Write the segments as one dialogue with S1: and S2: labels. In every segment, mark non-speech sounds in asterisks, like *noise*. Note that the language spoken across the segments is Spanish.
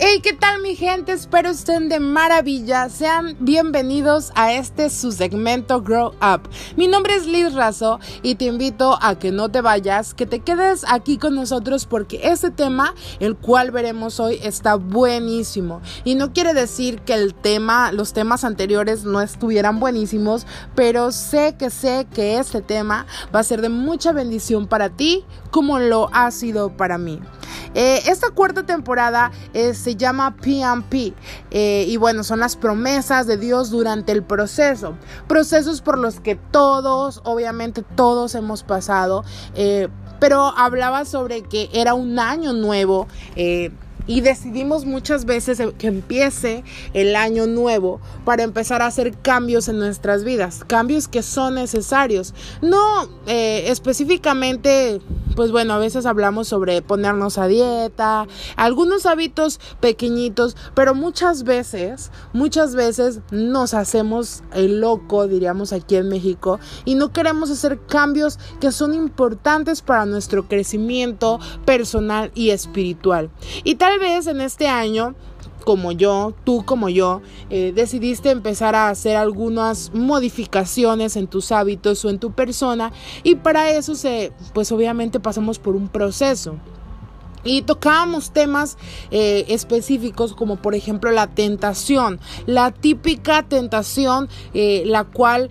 S1: Hey, ¿qué tal mi gente? Espero estén de maravilla. Sean bienvenidos a este su segmento Grow Up. Mi nombre es Liz Razo y te invito a que no te vayas, que te quedes aquí con nosotros porque este tema, el cual veremos hoy, está buenísimo. Y no quiere decir que el tema, los temas anteriores no estuvieran buenísimos, pero sé que sé que este tema va a ser de mucha bendición para ti como lo ha sido para mí. Eh, esta cuarta temporada eh, se llama PMP eh, y bueno, son las promesas de Dios durante el proceso. Procesos por los que todos, obviamente todos hemos pasado, pero hablaba sobre que era un año nuevo y decidimos muchas veces que empiece el año nuevo para empezar a hacer cambios en nuestras vidas, cambios que son necesarios. No eh, específicamente, pues bueno, a veces hablamos sobre ponernos a dieta, algunos hábitos pequeñitos, pero muchas veces, muchas veces nos hacemos el loco, diríamos aquí en México, y no queremos hacer cambios que son importantes para nuestro crecimiento personal y espiritual. Y tal vez en este año como yo, tú como yo, eh, decidiste empezar a hacer algunas modificaciones en tus hábitos o en tu persona y para eso se, pues obviamente pasamos por un proceso. Y tocábamos temas eh, específicos como por ejemplo la tentación, la típica tentación, eh, la cual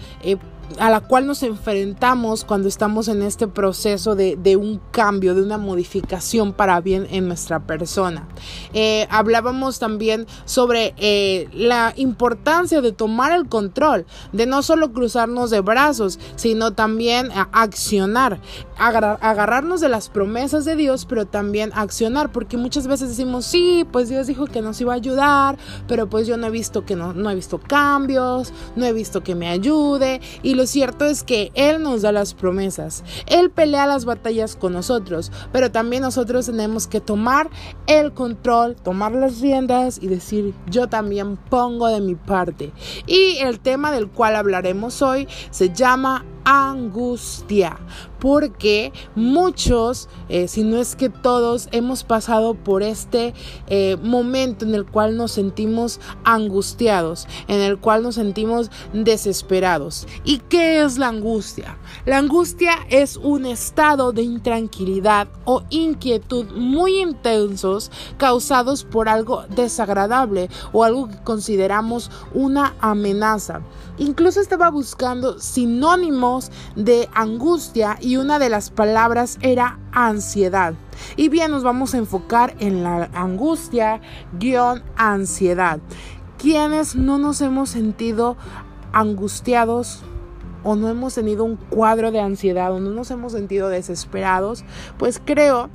S1: a la cual nos enfrentamos cuando estamos en este proceso de, un cambio, de una modificación para bien en nuestra persona. Eh, hablábamos también sobre eh, la importancia de tomar el control, de no solo cruzarnos de brazos, sino también accionar, agarrarnos de las promesas de Dios, pero también accionar, porque muchas veces decimos, sí, pues Dios dijo que nos iba a ayudar, pero pues yo no he visto que no, no he visto cambios, no he visto que me ayude, y lo cierto es que Él nos da las promesas, Él pelea las batallas con nosotros, pero también nosotros tenemos que tomar el control, tomar las riendas y decir, yo también pongo de mi parte. Y el tema del cual hablaremos hoy se llama angustia, porque muchos, eh, si no es que todos, hemos pasado por este eh, momento en el cual nos sentimos angustiados, en el cual nos sentimos desesperados. ¿Y qué es la angustia? La angustia es un estado de intranquilidad o inquietud muy intensos causados por algo desagradable o algo que consideramos una amenaza. Incluso estaba buscando sinónimos de angustia y una de las palabras era ansiedad. Y bien, nos vamos a enfocar en la angustia guion ansiedad. Quienes no nos hemos sentido angustiados o no hemos tenido un cuadro de ansiedad o no nos hemos sentido desesperados, pues creo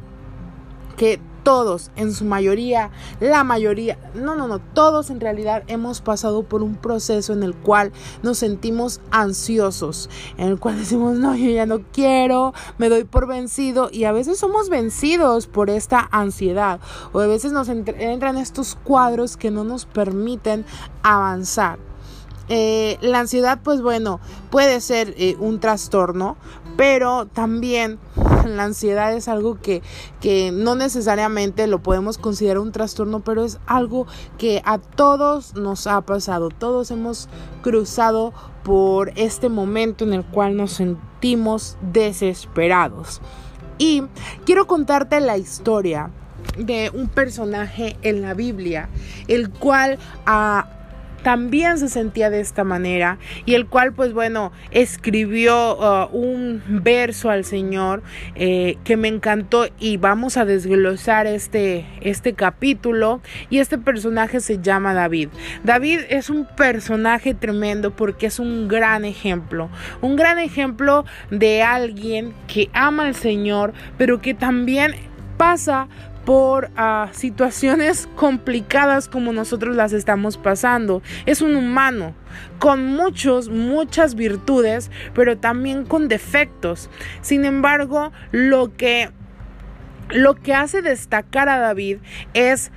S1: que todos, en su mayoría, la mayoría, no, no, no, todos en realidad hemos pasado por un proceso en el cual nos sentimos ansiosos, en el cual decimos, no, yo ya no quiero, me doy por vencido y a veces somos vencidos por esta ansiedad o a veces nos entran estos cuadros que no nos permiten avanzar. Eh, la ansiedad, pues bueno, puede ser eh, un trastorno, pero también *laughs* la ansiedad es algo que, que no necesariamente lo podemos considerar un trastorno, pero es algo que a todos nos ha pasado. Todos hemos cruzado por este momento en el cual nos sentimos desesperados. Y quiero contarte la historia de un personaje en la Biblia, el cual a también se sentía de esta manera y el cual pues bueno escribió uh, un verso al Señor eh, que me encantó y vamos a desglosar este, este capítulo y este personaje se llama David. David es un personaje tremendo porque es un gran ejemplo, un gran ejemplo de alguien que ama al Señor pero que también pasa por ah, situaciones complicadas como nosotros las estamos pasando. Es un humano con muchos, muchas virtudes, pero también con defectos. Sin embargo, lo que, lo que hace destacar a David es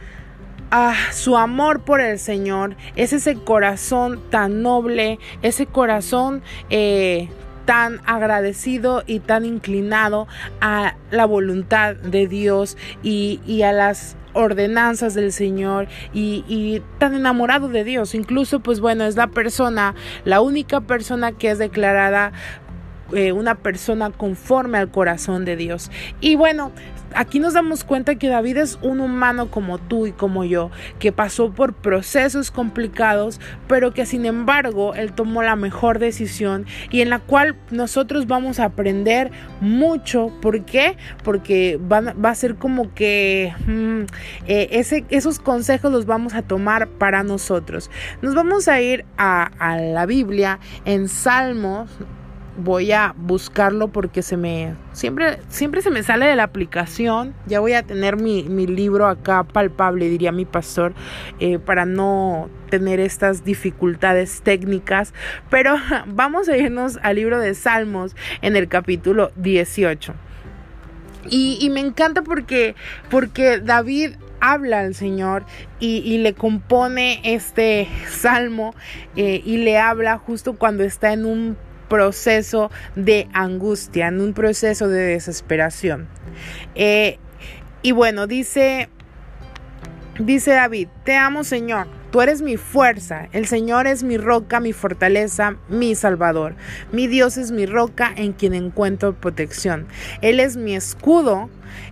S1: ah, su amor por el Señor, es ese corazón tan noble, ese corazón eh, tan agradecido y tan inclinado a la voluntad de Dios y, a las ordenanzas del Señor y, tan enamorado de Dios. Incluso, pues bueno, es la persona, la única persona que es declarada eh, una persona conforme al corazón de Dios. Y bueno, aquí nos damos cuenta que David es un humano como tú y como yo, que pasó por procesos complicados, pero que sin embargo él tomó la mejor decisión y en la cual nosotros vamos a aprender mucho. ¿Por qué? Porque va a ser como que mm, eh, ese, esos consejos los vamos a tomar para nosotros. Nos vamos a ir a, a la Biblia en Salmos voy a buscarlo porque se me siempre siempre se me sale de la aplicación. Ya voy a tener mi, libro acá palpable diría mi pastor eh, para no tener estas dificultades técnicas. Pero *laughs* vamos a irnos al libro de Salmos en el capítulo 18 y, me encanta porque porque David habla al Señor y, le compone este salmo eh, y le habla justo cuando está en un proceso de angustia, en un proceso de desesperación. Eh, y bueno, dice, dice David, te amo Señor, tú eres mi fuerza, el Señor es mi roca, mi fortaleza, mi salvador. Mi Dios es mi roca en quien encuentro protección. Él es mi escudo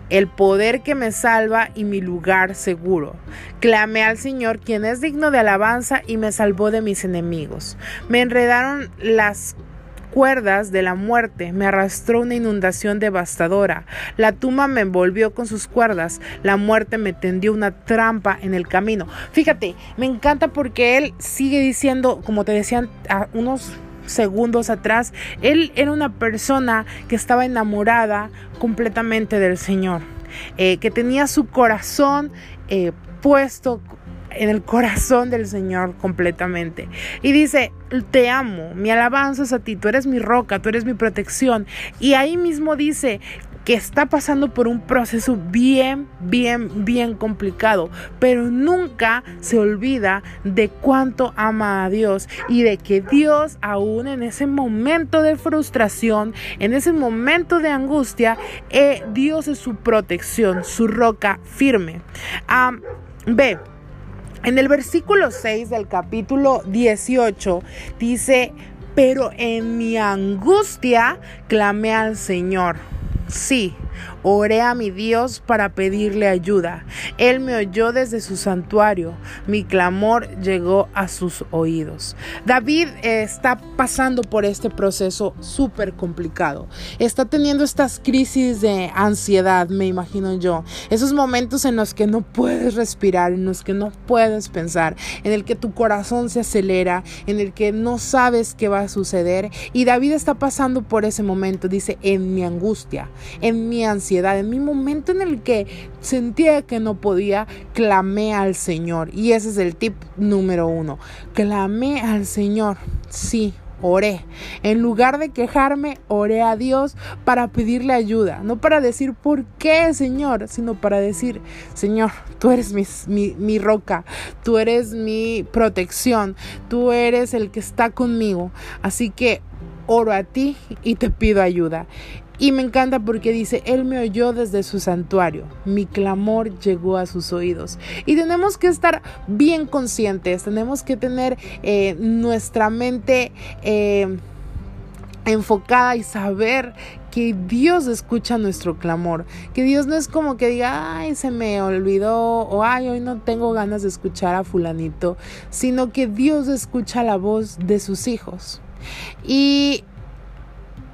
S1: el poder que me salva y mi lugar seguro. Clamé al Señor, quien es digno de alabanza y me salvó de mis enemigos. Me enredaron las cuerdas de la muerte, me arrastró una inundación devastadora. La tumba me envolvió con sus cuerdas, la muerte me tendió una trampa en el camino. Fíjate, me encanta porque él sigue diciendo, como te decían unos segundos atrás, él era una persona que estaba enamorada completamente del Señor, eh, que tenía su corazón eh, puesto en el corazón del Señor completamente. Y dice, te amo, mi alabanza es a ti, tú eres mi roca, tú eres mi protección. Y ahí mismo dice que está pasando por un proceso bien, bien, bien complicado, pero nunca se olvida de cuánto ama a Dios y de que Dios aún en ese momento de frustración, en ese momento de angustia, eh, Dios es su protección, su roca firme. ve, en el versículo 6 del capítulo 18 dice, pero en mi angustia clamé al Señor. Sí, Oré a mi Dios para pedirle ayuda. Él me oyó desde su santuario. Mi clamor llegó a sus oídos. David está pasando por este proceso súper complicado. Está teniendo estas crisis de ansiedad, me imagino yo. Esos momentos en los que no puedes respirar, en los que no puedes pensar, en el que tu corazón se acelera, en el que no sabes qué va a suceder. Y David está pasando por ese momento. Dice, en mi angustia, en mi en mi momento en el que sentía que no podía, clamé al Señor. Y ese es el tip número uno. Clamé al Señor. Sí, oré. En lugar de quejarme, oré a Dios para pedirle ayuda. No para decir por qué, Señor, sino para decir, Señor, tú eres mi, mi, roca, tú eres mi protección, tú eres el que está conmigo. Así que oro a ti y te pido ayuda. Y me encanta porque dice, Él me oyó desde su santuario, mi clamor llegó a sus oídos. Y tenemos que estar bien conscientes, tenemos que tener eh, nuestra mente eh, enfocada y saber que Dios escucha nuestro clamor, que Dios no es como que diga, ay, se me olvidó o ay, hoy no tengo ganas de escuchar a fulanito, sino que Dios escucha la voz de sus hijos. Y,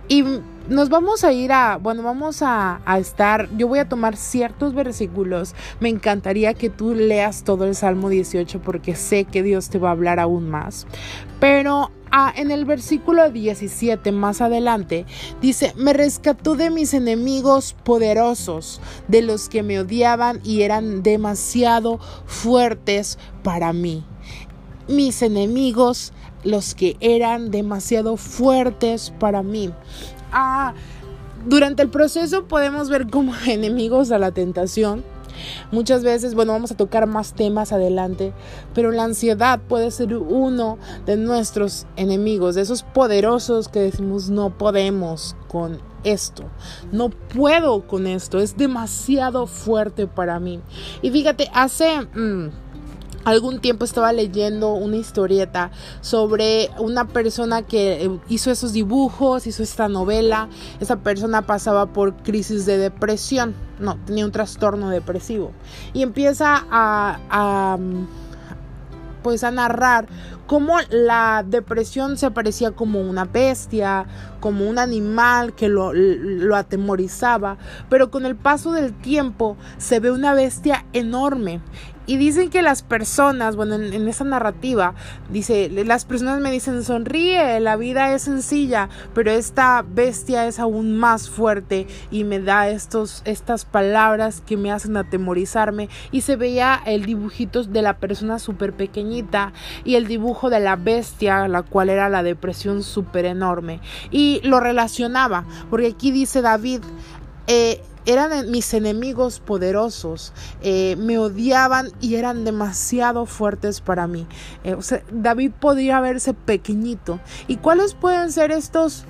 S1: y nos vamos a ir a, bueno, vamos a, estar, yo voy a tomar ciertos versículos. Me encantaría que tú leas todo el Salmo 18 porque sé que Dios te va a hablar aún más. Pero ah, en el versículo 17 más adelante dice, me rescató de mis enemigos poderosos, de los que me odiaban y eran demasiado fuertes para mí. Mis enemigos los que eran demasiado fuertes para mí. Durante el proceso podemos ver como *laughs* enemigos a la tentación. Muchas veces, bueno, vamos a tocar más temas adelante, pero la ansiedad puede ser uno de nuestros enemigos, de esos poderosos que decimos no podemos con esto, no puedo con esto, es demasiado fuerte para mí. Y fíjate, hace... Mm, algún tiempo estaba leyendo una historieta sobre una persona que eh, hizo esos dibujos, hizo esta novela. Esa persona pasaba por crisis de depresión, no, tenía un trastorno depresivo. Y empieza a, pues a narrar cómo la depresión se aparecía como una bestia, como un animal que lo, lo, atemorizaba, pero con el paso del tiempo se ve una bestia enorme y dicen que las personas, bueno, en, esa narrativa, dice, las personas me dicen, sonríe, la vida es sencilla, pero esta bestia es aún más fuerte y me da estos, estas palabras que me hacen atemorizarme. Y se veía el dibujito de la persona súper pequeñita y el dibujo de la bestia, la cual era la depresión súper enorme. Y lo relacionaba, porque aquí dice David, eh, eran mis enemigos poderosos, eh, me odiaban y eran demasiado fuertes para mí. Eh, David podría verse pequeñito. ¿Y cuáles pueden ser estos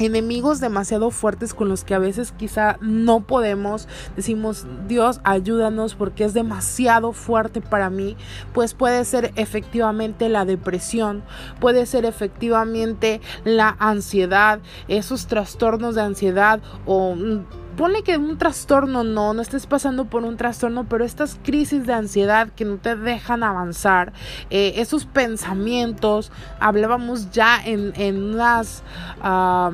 S1: enemigos demasiado fuertes con los que a veces quizá no podemos, decimos, Dios, ayúdanos porque es demasiado fuerte para mí, pues puede ser efectivamente la depresión, puede ser efectivamente la ansiedad, esos trastornos de ansiedad o Pone que un trastorno no, no estés pasando por un trastorno, pero estas crisis de ansiedad que no te dejan avanzar, eh, esos pensamientos, hablábamos ya en, en unas... Ah,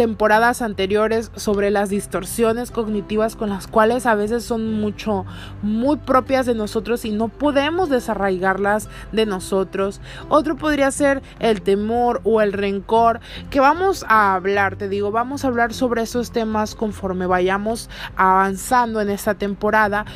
S1: temporadas anteriores sobre las distorsiones cognitivas con las cuales a veces son mucho, muy propias de nosotros y no podemos desarraigarlas de nosotros. Otro podría ser el temor o el rencor, que vamos a hablar, te digo, vamos a hablar sobre esos temas conforme vayamos avanzando en esta temporada,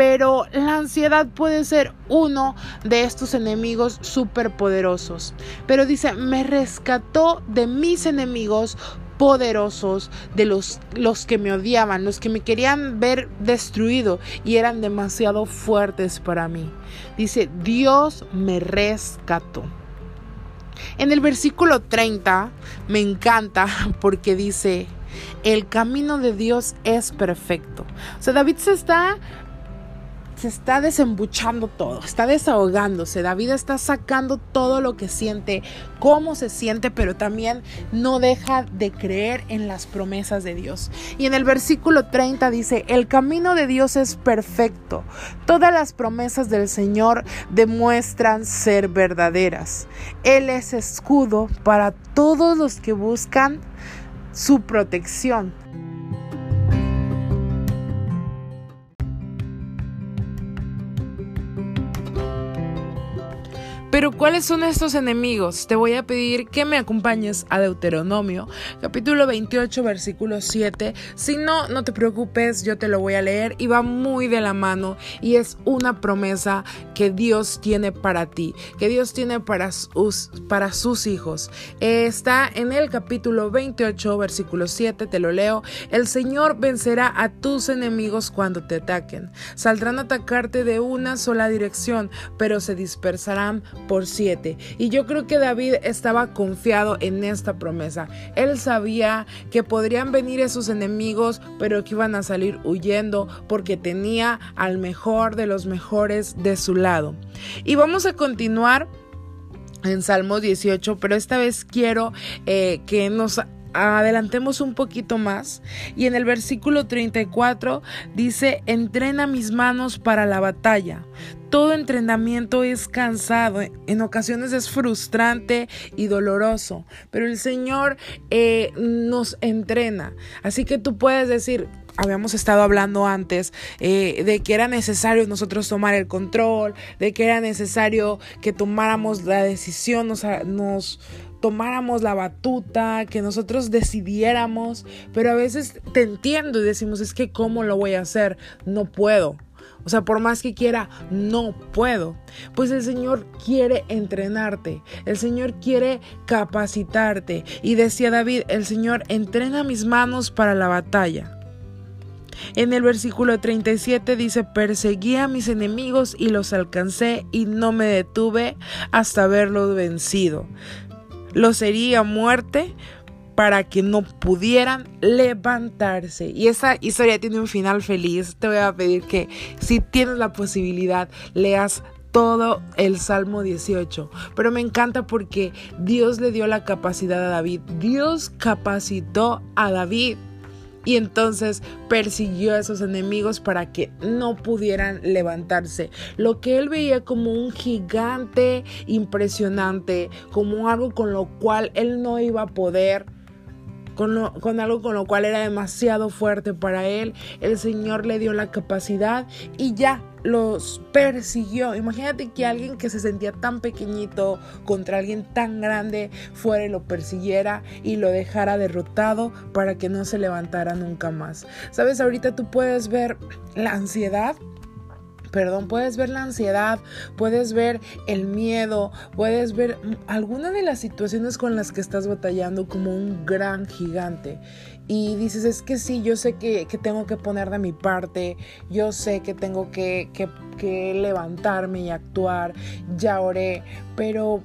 S1: pero la ansiedad puede ser uno de estos enemigos superpoderosos. Pero dice, me rescató de mis enemigos poderosos de los, los que me odiaban, los que me querían ver destruido y eran demasiado fuertes para mí. Dice, Dios me rescató. En el versículo 30 me encanta *laughs* porque dice, el camino de Dios es perfecto. O sea, David se está se está desembuchando todo, está desahogándose. David está sacando todo lo que siente, cómo se siente, pero también no deja de creer en las promesas de Dios. Y en el versículo 30 dice, el camino de Dios es perfecto. Todas las promesas del Señor demuestran ser verdaderas. Él es escudo para todos los que buscan su protección. Pero ¿cuáles son estos enemigos? Te voy a pedir que me acompañes a Deuteronomio, capítulo 28, versículo 7. Si no, no te preocupes, yo te lo voy a leer y va muy de la mano y es una promesa que Dios tiene para ti, que Dios tiene para sus, para sus hijos. está en el capítulo 28, versículo 7, te lo leo. El Señor vencerá a tus enemigos cuando te ataquen. Saldrán a atacarte de una sola dirección, pero se dispersarán por siete. Y yo creo que David estaba confiado en esta promesa. Él sabía que podrían venir esos enemigos, pero que iban a salir huyendo porque tenía al mejor de los mejores de su lado. Y vamos a continuar en Salmos 18, pero esta vez quiero eh, que nos adelantemos un poquito más y en el versículo 34 dice, entrena mis manos para la batalla. Todo entrenamiento es cansado, en ocasiones es frustrante y doloroso, pero el Señor eh, nos entrena. Así que tú puedes decir, habíamos estado hablando antes eh, de que era necesario nosotros tomar el control, de que era necesario que tomáramos la decisión, nos, nos tomáramos la batuta, que nosotros decidiéramos, pero a veces te entiendo y decimos, es que ¿cómo lo voy a hacer? No puedo. O sea, por más que quiera, no puedo. Pues el Señor quiere entrenarte, el Señor quiere capacitarte. Y decía David, el Señor entrena mis manos para la batalla. En el versículo 37 dice, perseguí a mis enemigos y los alcancé y no me detuve hasta haberlos vencido. Los herí a muerte para que no pudieran levantarse. Y esa historia tiene un final feliz. Te voy a pedir que si tienes la posibilidad, leas todo el Salmo 18. Pero me encanta porque Dios le dio la capacidad a David. Dios capacitó a David. Y entonces persiguió a esos enemigos para que no pudieran levantarse. Lo que él veía como un gigante impresionante, como algo con lo cual él no iba a poder con, algo con lo cual era demasiado fuerte para él. El Señor le dio la capacidad y ya los persiguió. Imagínate que alguien que se sentía tan pequeñito contra alguien tan grande fuera y lo persiguiera y lo dejara derrotado para que no se levantara nunca más. Sabes, ahorita tú puedes ver la ansiedad perdón, puedes ver la ansiedad, puedes ver el miedo, puedes ver alguna de las situaciones con las que estás batallando como un gran gigante. Y dices, es que sí, yo sé que, tengo que poner de mi parte, yo sé que tengo que, que levantarme y actuar, ya oré, pero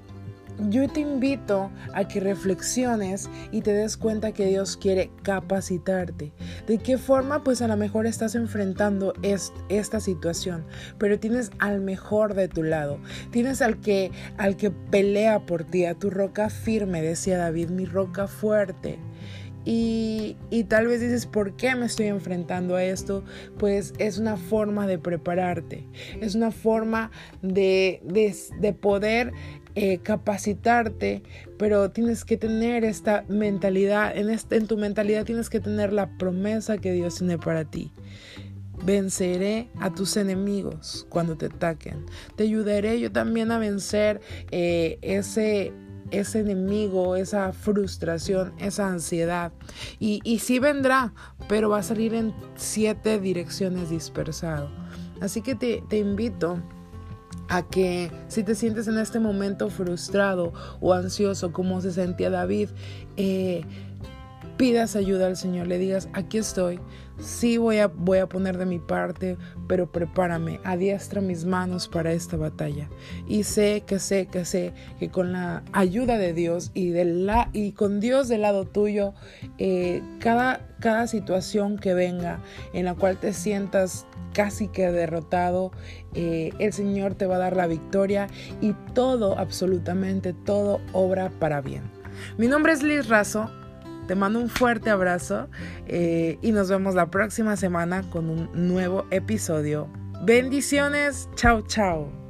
S1: yo te invito a que reflexiones y te des cuenta que Dios quiere capacitarte. ¿De qué forma? Pues a lo mejor estás enfrentando esta situación, pero tienes al mejor de tu lado. Tienes al que, al que pelea por ti, a tu roca firme, decía David, mi roca fuerte. Y, tal vez dices, ¿por qué me estoy enfrentando a esto? Pues es una forma de prepararte, es una forma de, de poder eh, capacitarte, pero tienes que tener esta mentalidad, en, en tu mentalidad tienes que tener la promesa que Dios tiene para ti. Venceré a tus enemigos cuando te ataquen. Te ayudaré yo también a vencer eh, ese, ese enemigo, esa frustración, esa ansiedad. Y, y sí vendrá, pero va a salir en siete direcciones dispersado. Así que te, te invito a que si te sientes en este momento frustrado o ansioso como se sentía David, eh, pidas ayuda al Señor, le digas, aquí estoy, sí voy a, voy a poner de mi parte, pero prepárame, adiestra mis manos para esta batalla. Y sé que sé que sé que con la ayuda de Dios y, de la, y con Dios del lado tuyo, eh, cada, cada situación que venga en la cual te sientas casi que derrotado, eh, el Señor te va a dar la victoria y todo, absolutamente todo, obra para bien. Mi nombre es Liz Razo, te mando un fuerte abrazo eh, y nos vemos la próxima semana con un nuevo episodio. Bendiciones, chao chao.